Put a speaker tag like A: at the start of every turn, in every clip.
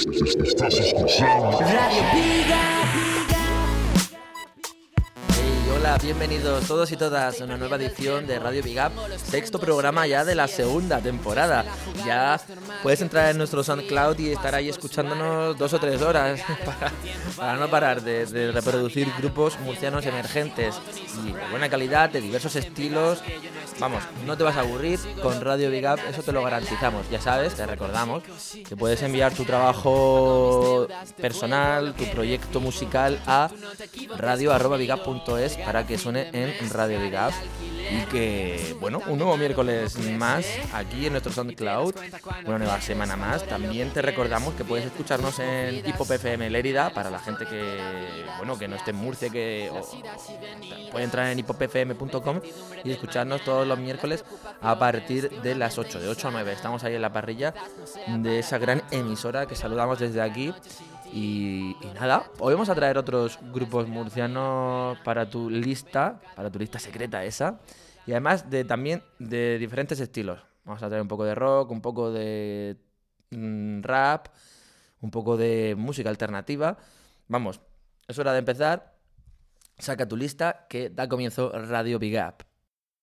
A: Estás escuchando
B: Radio Piga.
C: Hola, bienvenidos todos y todas a una nueva edición de Radio Big sexto programa ya de la segunda temporada. Ya puedes entrar en nuestro SoundCloud y estar ahí escuchándonos dos o tres horas para, para no parar de, de reproducir grupos murcianos emergentes y de buena calidad, de diversos estilos. Vamos, no te vas a aburrir con Radio Big Up, eso te lo garantizamos. Ya sabes, te recordamos que puedes enviar tu trabajo personal, tu proyecto musical a radio.bigup.es para que suene en Radio Big Up. Y que, bueno, un nuevo miércoles más aquí en nuestro SoundCloud, una nueva semana más. También te recordamos que puedes escucharnos en Hip Hop FM Lérida para la gente que, bueno, que no esté en Murcia, que o- puede entrar en hiphopfm.com y escucharnos todos los miércoles a partir de las 8, de 8 a 9. Estamos ahí en la parrilla de esa gran emisora que saludamos desde aquí. Y, nada, hoy vamos a traer otros grupos murcianos para tu lista, para tu lista secreta esa. Y además de también de diferentes estilos. Vamos a traer un poco de rock, un poco de mm, rap, un poco de música alternativa. Vamos, es hora de empezar. Saca tu lista que da comienzo Radio Big Up.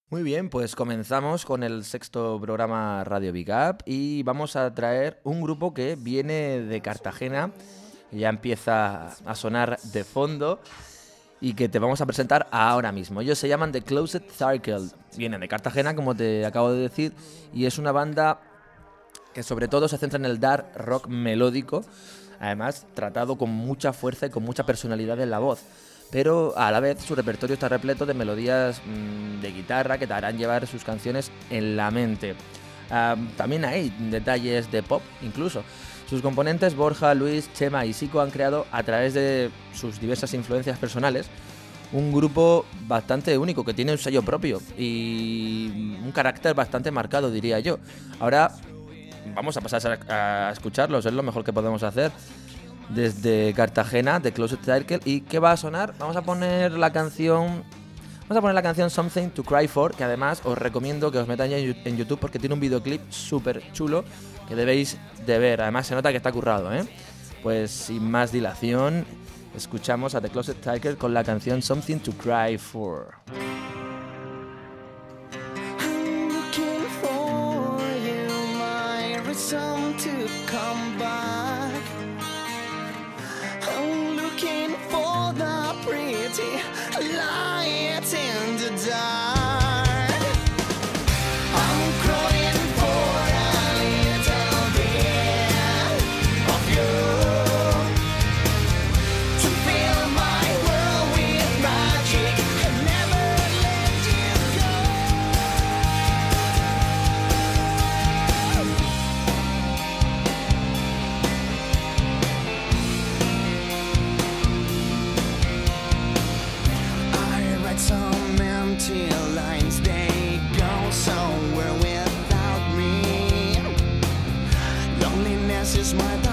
C: Muy bien, pues comenzamos con el sexto programa Radio Big Up y vamos a traer un grupo que viene de Cartagena, ya empieza a sonar de fondo y que te vamos a presentar ahora mismo. Ellos se llaman The Closet Circle, vienen de Cartagena, como te acabo de decir, y es una banda que sobre todo se centra en el dark rock melódico, además tratado con mucha fuerza y con mucha personalidad en la voz. Pero a la vez su repertorio está repleto de melodías mm, de guitarra que te harán llevar sus canciones en la mente. También hay detalles de pop incluso. Sus componentes Borja, Luis, Chema y Sico han creado a través de sus diversas influencias personales un grupo bastante único que tiene un sello propio y un carácter bastante marcado diría yo. Ahora vamos a pasar a escucharlos, es lo mejor que podemos hacer desde Cartagena, de Closet Circle. ¿Y qué va a sonar? Vamos a poner la canción. Vamos a poner la canción Something to Cry For, que además os recomiendo que os metáis en YouTube porque tiene un videoclip súper chulo que debéis de ver. Además se nota que está currado, ¿eh? Pues sin más dilación, escuchamos a The Closet Tiger con la canción Something to Cry For.
D: I'm is my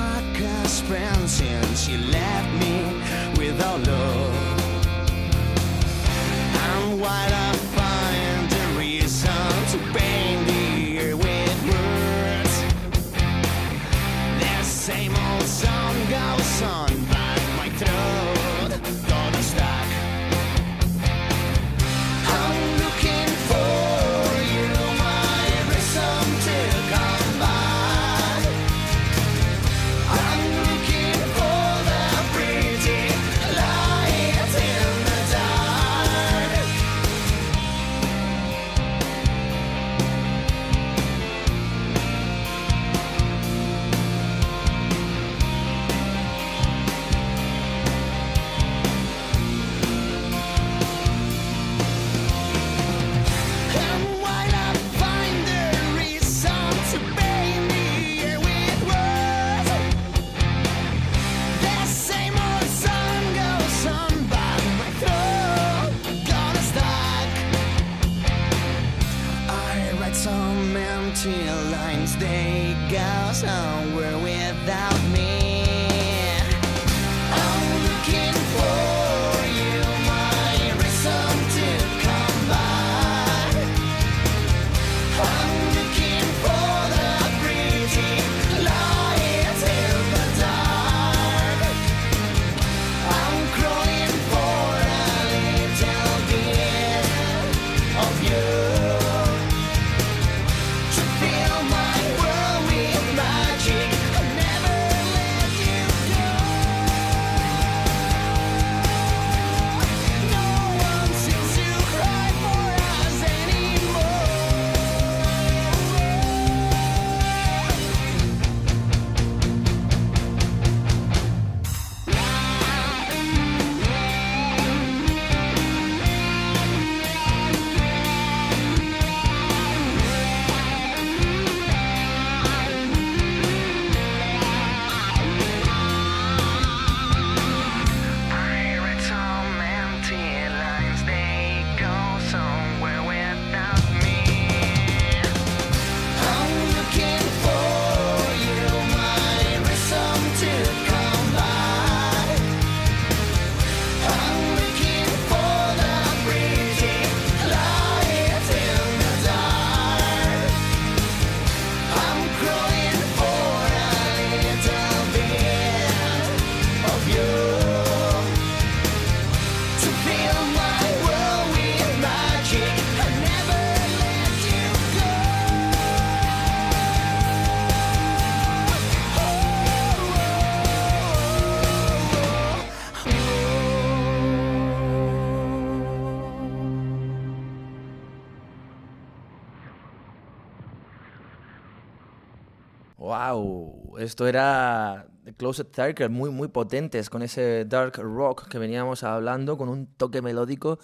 C: esto era The Closet Circle, muy muy potentes con ese dark rock que veníamos hablando, con un toque melódico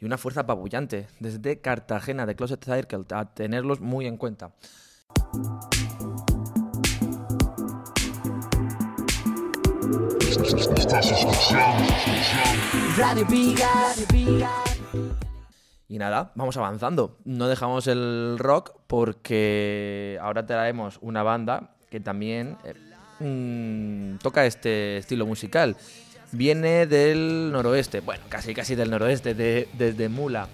C: y una fuerza apabullante. Desde Cartagena, The Closet Circle, a tenerlos muy en cuenta. Y nada, vamos avanzando. No dejamos el rock porque ahora traemos una banda que también eh, mm, toca este estilo musical. Viene del noroeste, bueno, casi casi del noroeste, de- desde Mula.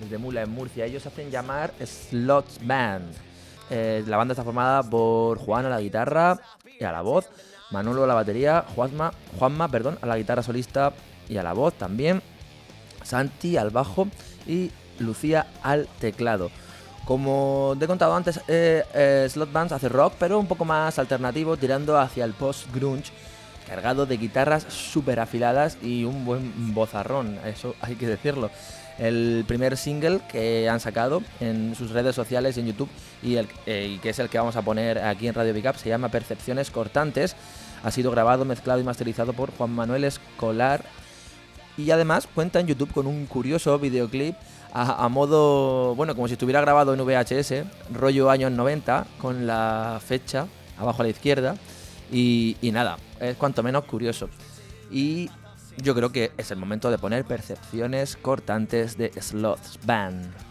C: Desde Mula, en Murcia. Ellos hacen llamar Slots Band. Eh, la banda está formada por Juan a la guitarra y a la voz, Manolo a la batería, Juanma, Juanma perdón, a la guitarra solista y a la voz también, Santi al bajo y Lucía al teclado. Como te he contado antes, eh, eh, Slot Bands hace rock, pero un poco más alternativo, tirando hacia el post-grunge, cargado de guitarras súper afiladas y un buen bozarrón, eso hay que decirlo. El primer single que han sacado en sus redes sociales en YouTube, y, eh, y que es el que vamos a poner aquí en Radio Big Up, se llama Percepciones Cortantes. Ha sido grabado, mezclado y masterizado por Juan Manuel Escolar y además cuenta en YouTube con un curioso videoclip a, modo, bueno, como si estuviera grabado en VHS, rollo años 90, con la fecha abajo a la izquierda. Y, y nada, es cuanto menos curioso. Y yo creo que es el momento de poner percepciones cortantes de Sloths Band.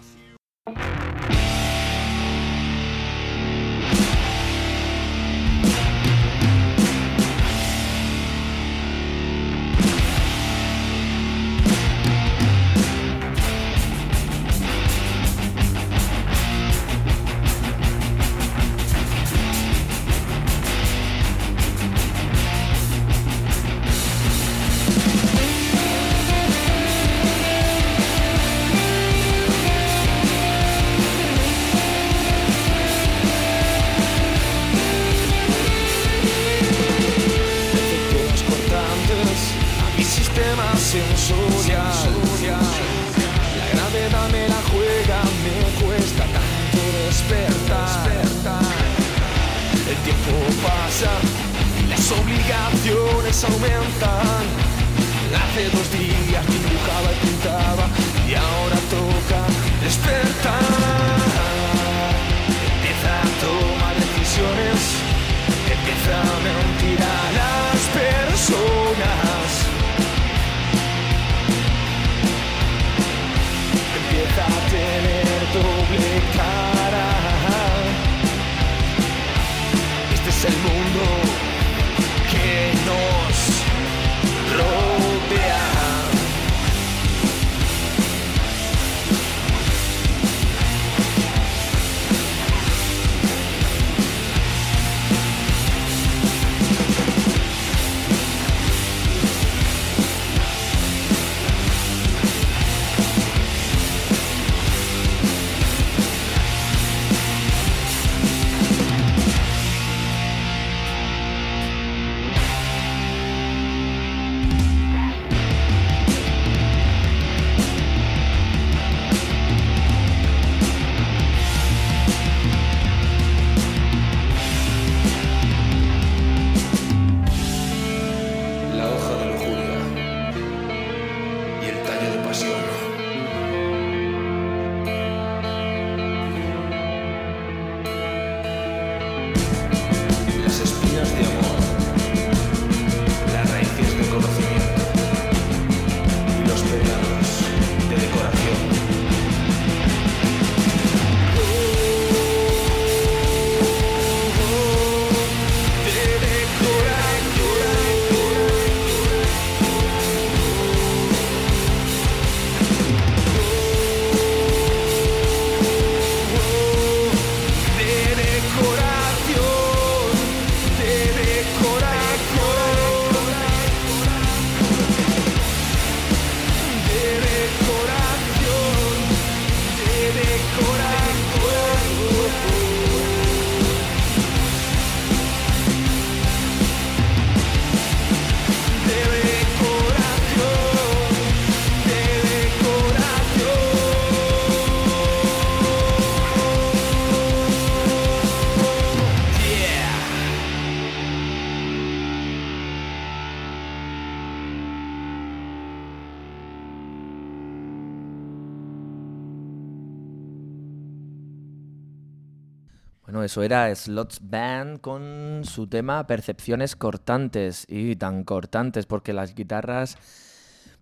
C: Bueno, eso era Slots Band con su tema Percepciones cortantes. Y tan cortantes porque las guitarras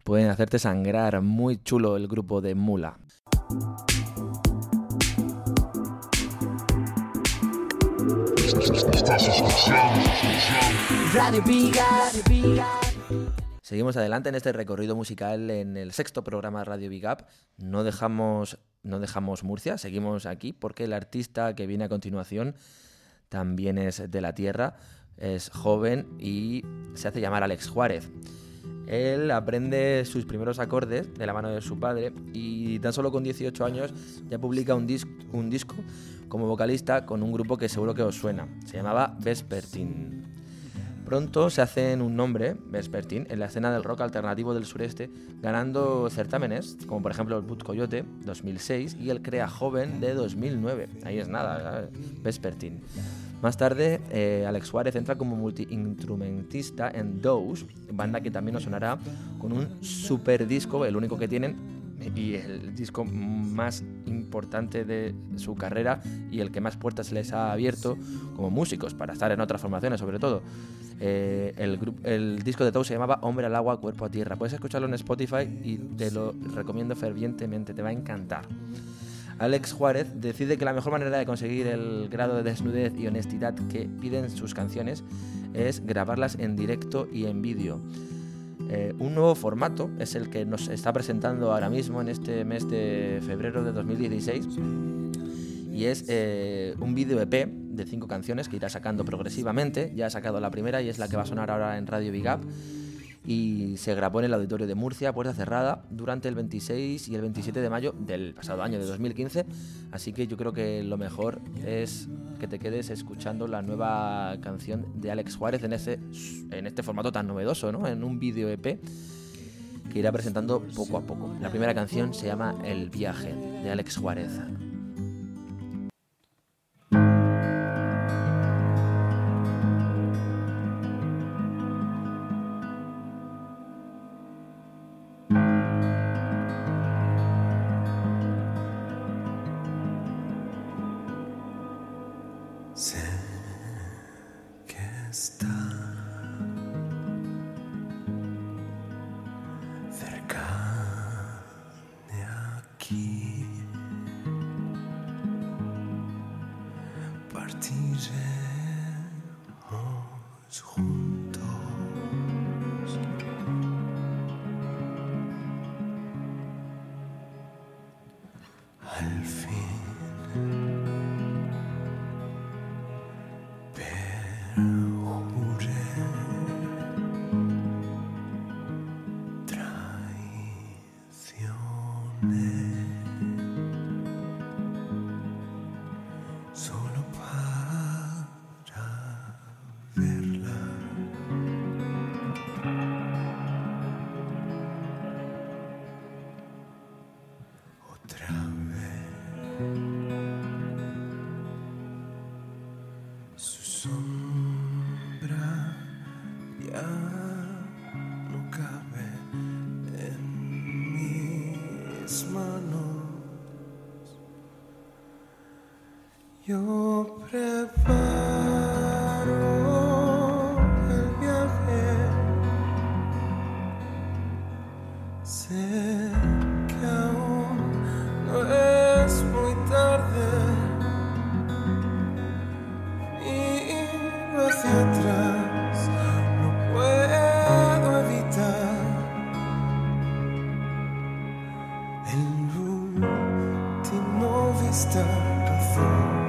C: pueden hacerte sangrar. Muy chulo el grupo de Mula.
D: Radio Up.
C: Seguimos adelante en este recorrido musical en el sexto programa Radio Big Up. No dejamos, no dejamos Murcia, seguimos aquí porque el artista que viene a continuación también es de la tierra, es joven y se hace llamar Alex Juárez. Él aprende sus primeros acordes de la mano de su padre y tan solo con 18 años ya publica un, dis- un disco como vocalista con un grupo que seguro que os suena. Se llamaba Vespertin. Pronto se hacen un nombre, Vespertin, en la escena del rock alternativo del sureste, ganando certámenes, como por ejemplo el Boot Coyote 2006 y el Crea Joven de 2009. Ahí es nada, ¿sabes? Vespertin. Más tarde, eh, Alex Suárez entra como multiinstrumentista en Dose, banda que también nos sonará con un super disco, el único que tienen y el disco más importante de su carrera y el que más puertas les ha abierto como músicos para estar en otras formaciones sobre todo. Eh, el, el disco de Dose se llamaba Hombre al agua, cuerpo a tierra. Puedes escucharlo en Spotify y te lo recomiendo fervientemente, te va a encantar. Alex Juárez decide que la mejor manera de conseguir el grado de desnudez y honestidad que piden sus canciones es grabarlas en directo y en vídeo. Eh, un nuevo formato es el que nos está presentando ahora mismo en este mes de febrero de 2016 y es eh, un vídeo EP de cinco canciones que irá sacando progresivamente. Ya ha sacado la primera y es la que va a sonar ahora en Radio Big Up y se grabó en el auditorio de Murcia, puerta cerrada, durante el 26 y el 27 de mayo del pasado año de 2015. Así que yo creo que lo mejor es que te quedes escuchando la nueva canción de Alex Juárez en, ese, en este formato tan novedoso, ¿no? en un vídeo EP que irá presentando poco a poco. La primera canción se llama El viaje de Alex Juárez.
E: Sé que está cerca de aquí. Partiremos juntos. Yo preparo el viaje. Sé que aún no es muy tarde. Miro hacia atrás, no puedo evitar el último vistazo.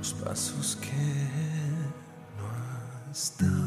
E: Los pasos que no has dado.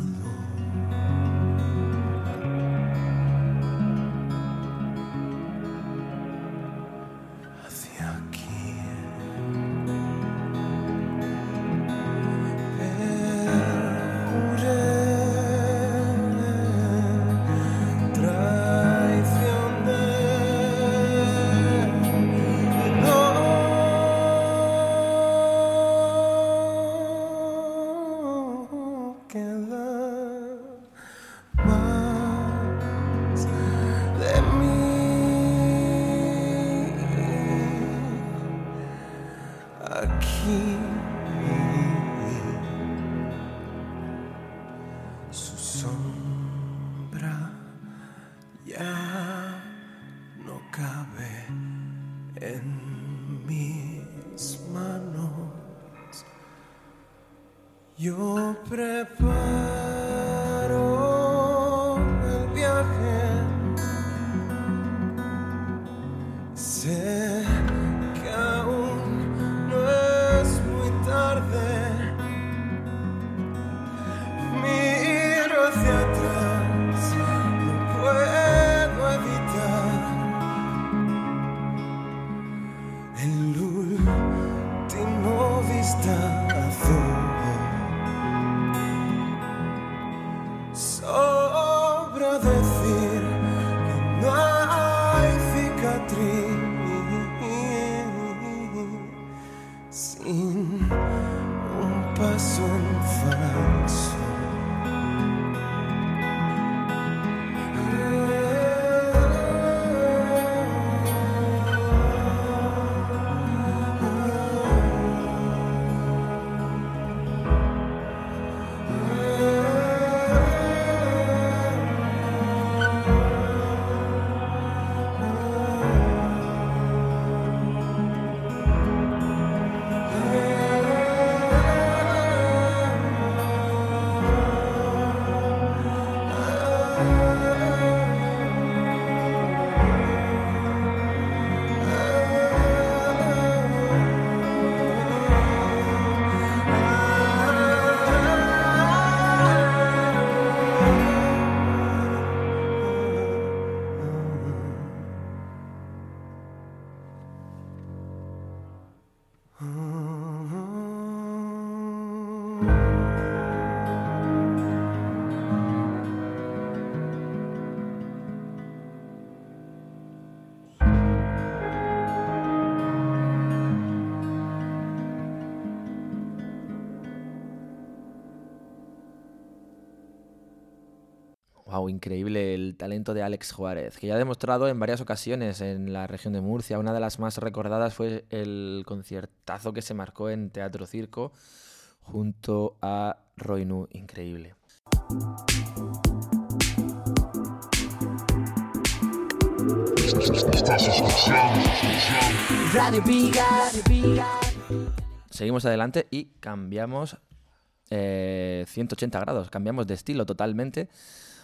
E: Su
C: Wow, increíble el talento de Alex Juárez, que ya ha demostrado en varias ocasiones en la región de Murcia. Una de las más recordadas fue el conciertazo que se marcó en Teatro Circo junto a Roy Nu. Increíble. Seguimos adelante y cambiamos eh, 180 grados, cambiamos de estilo totalmente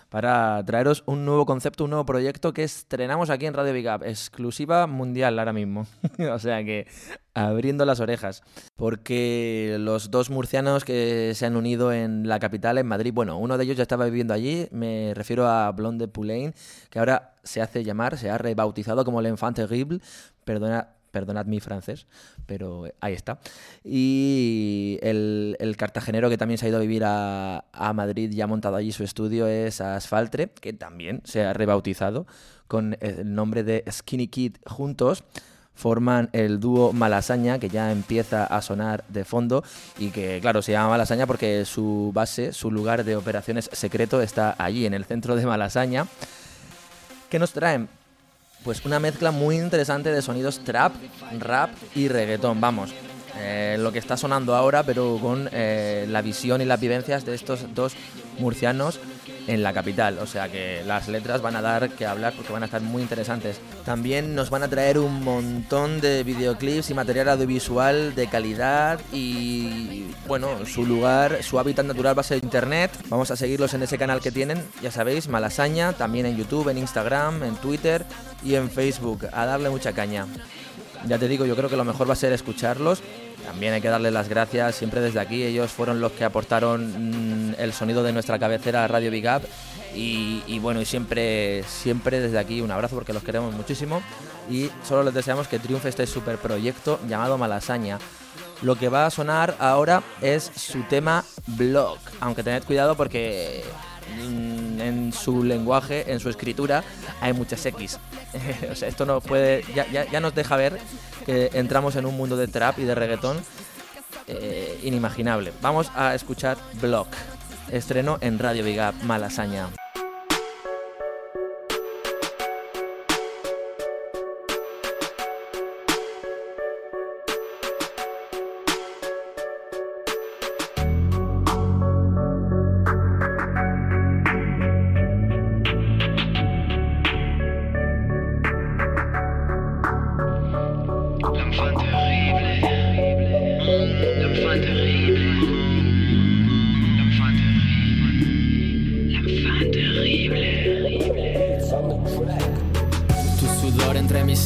C: para traeros un nuevo concepto, un nuevo proyecto que estrenamos aquí en Radio Big Up, exclusiva mundial ahora mismo. o sea que abriendo las orejas, porque los dos murcianos que se han unido en la capital, en Madrid, bueno, uno de ellos ya estaba viviendo allí, me refiero a Blonde Poulain, que ahora se hace llamar, se ha rebautizado como L'Enfant Terrible, perdona, perdonad mi francés, pero ahí está. Y el, cartagenero que también se ha ido a vivir a, a Madrid y ha montado allí su estudio es Asfaltre, que también se ha rebautizado con el nombre de Skinny Kid juntos. Forman el dúo Malasaña, que ya empieza a sonar de fondo y que, claro, se llama Malasaña porque su base, su lugar de operaciones secreto está allí, en el centro de Malasaña. ¿Qué nos traen? Pues una mezcla muy interesante de sonidos trap, rap y reggaetón, vamos. eh, lo que está sonando ahora, pero con eh, la visión y las vivencias de estos dos murcianos en la capital. O sea que las letras van a dar que hablar porque van a estar muy interesantes. También nos van a traer un montón de videoclips y material audiovisual de calidad y bueno, su lugar, su hábitat natural va a ser internet. Vamos a seguirlos en ese canal que tienen, ya sabéis, Malasaña, también en YouTube, en Instagram, en Twitter y en Facebook. A darle mucha caña. Ya te digo, yo creo que lo mejor va a ser escucharlos. También hay que darles las gracias siempre desde aquí. Ellos fueron los que aportaron mm, el sonido de nuestra cabecera Radio Big Up. Y, bueno, y siempre, siempre desde aquí un abrazo porque los queremos muchísimo. Y solo les deseamos que triunfe este super proyecto llamado Malasaña. Lo que va a sonar ahora es su tema Blog. Aunque tened cuidado porque en su lenguaje, en su escritura, hay muchas X. o sea, esto no puede. Ya, ya- nos deja ver que entramos en un mundo de trap y de reggaetón eh, inimaginable. Vamos a escuchar Blog. Estreno en Radio Viga Malasaña.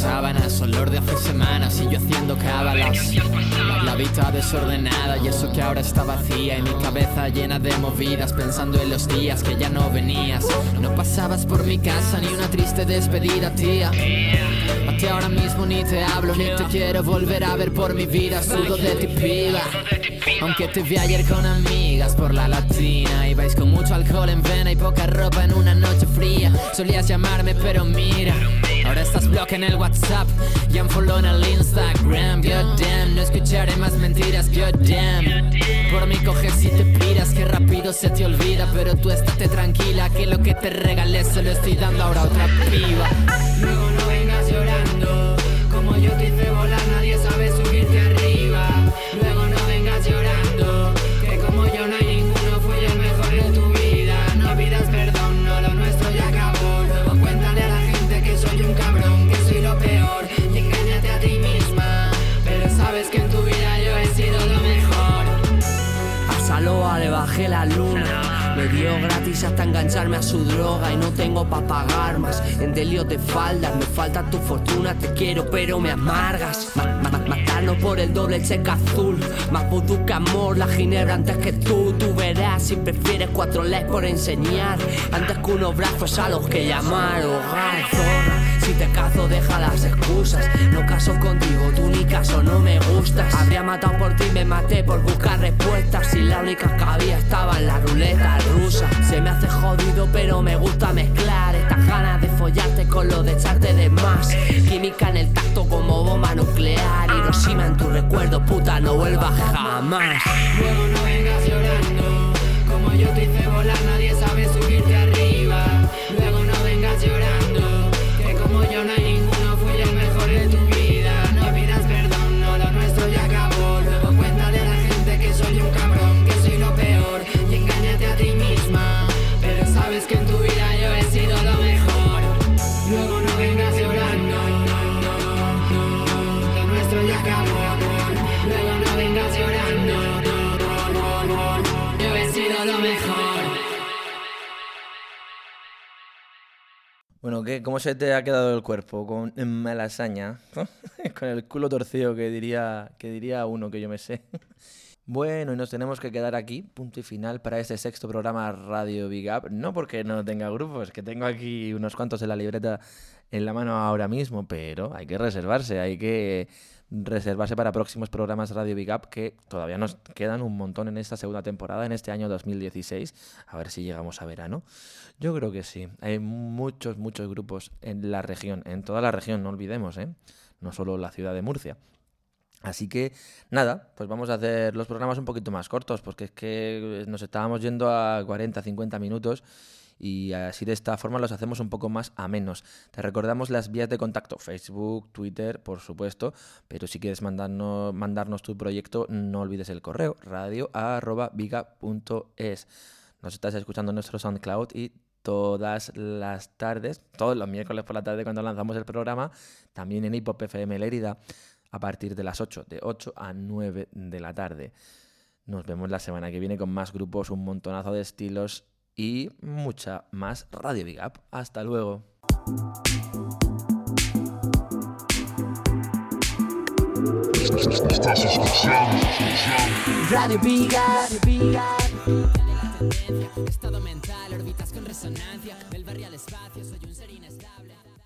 F: Sábanas, olor de hace semanas y yo haciendo cábalas. La vida desordenada y eso que ahora está vacía y mi cabeza llena de movidas pensando en los días que ya no venías. No pasabas por mi casa ni una triste despedida, tía. A ti ahora mismo ni te hablo ni te quiero volver a ver por mi vida. Sudo de ti, piba. Aunque te vi ayer con amigas por la latina Ibais con mucho alcohol en vena y poca ropa en una noche fría. Solías llamarme pero mira Ahora estás bloque en el WhatsApp y un follow en el Instagram. God damn, no escucharé más mentiras. God damn Por mí coges y te piras que rápido se te olvida Pero tú estate tranquila que lo que te regalé se lo estoy dando ahora a otra piba. Luego no vengas llorando Como yo te hice volar nadie sabe subirte arriba
D: Me dio gratis hasta engancharme a su droga y no tengo pa' pagar más. En delio de faldas, me falta tu fortuna, te quiero pero me amargas. Ma- ma- ma- matarnos por el doble cheque azul. Más vudú que amor, la ginebra antes que tú. Tú verás si prefieres cuatro legs por enseñar. Antes que unos brazos a los que llamar hogar. Si te cazo, deja las excusas. No caso contigo, tú ni caso, no me gustas. Habría matado por ti, me maté por buscar respuestas. Y la única que había estaba en la ruleta rusa. Se me hace jodido, pero me gusta mezclar estas ganas de follarte con lo de echarte de más. Química en el tacto como bomba nuclear. Hiroshima en tu recuerdo, puta, no vuelvas jamás.
F: Luego no vengas llorando, como yo te hice volar,
C: Bueno, ¿qué, ¿cómo se te ha quedado el cuerpo? Con malasaña, con el culo torcido que diría, que diría uno que yo me sé. Bueno, y nos tenemos que quedar aquí, punto y final para este sexto programa Radio Big Up. No porque no tenga grupos, que tengo aquí unos cuantos en la libreta en la mano ahora mismo, pero hay que reservarse, hay que reservarse para próximos programas Radio Big Up que todavía nos quedan un montón en esta segunda temporada, en este año 2016. A ver si llegamos a verano. Yo creo que sí. Hay muchos, muchos grupos en la región, en toda la región, no olvidemos, ¿eh? No solo la ciudad de Murcia. Así que nada, pues vamos a hacer los programas un poquito más cortos, porque es que nos estábamos yendo a 40, 50 minutos y así de esta forma los hacemos un poco más a menos. Te recordamos las vías de contacto, Facebook, Twitter, por supuesto, pero si quieres mandarnos, mandarnos tu proyecto, no olvides el correo radio@viga.es. Nos estás escuchando en nuestro SoundCloud y todas las tardes, todos los miércoles por la tarde cuando lanzamos el programa, también en Hip Hop FM Lérida a partir de las 8, de 8 a 9 de la tarde. Nos vemos la semana que viene con más grupos, un montonazo de estilos y mucha más Radio Big Up. Hasta luego.
B: Radio Big Up.
G: Estado mental, órbitas con resonancia, del barrio al espacio, soy un ser inestable.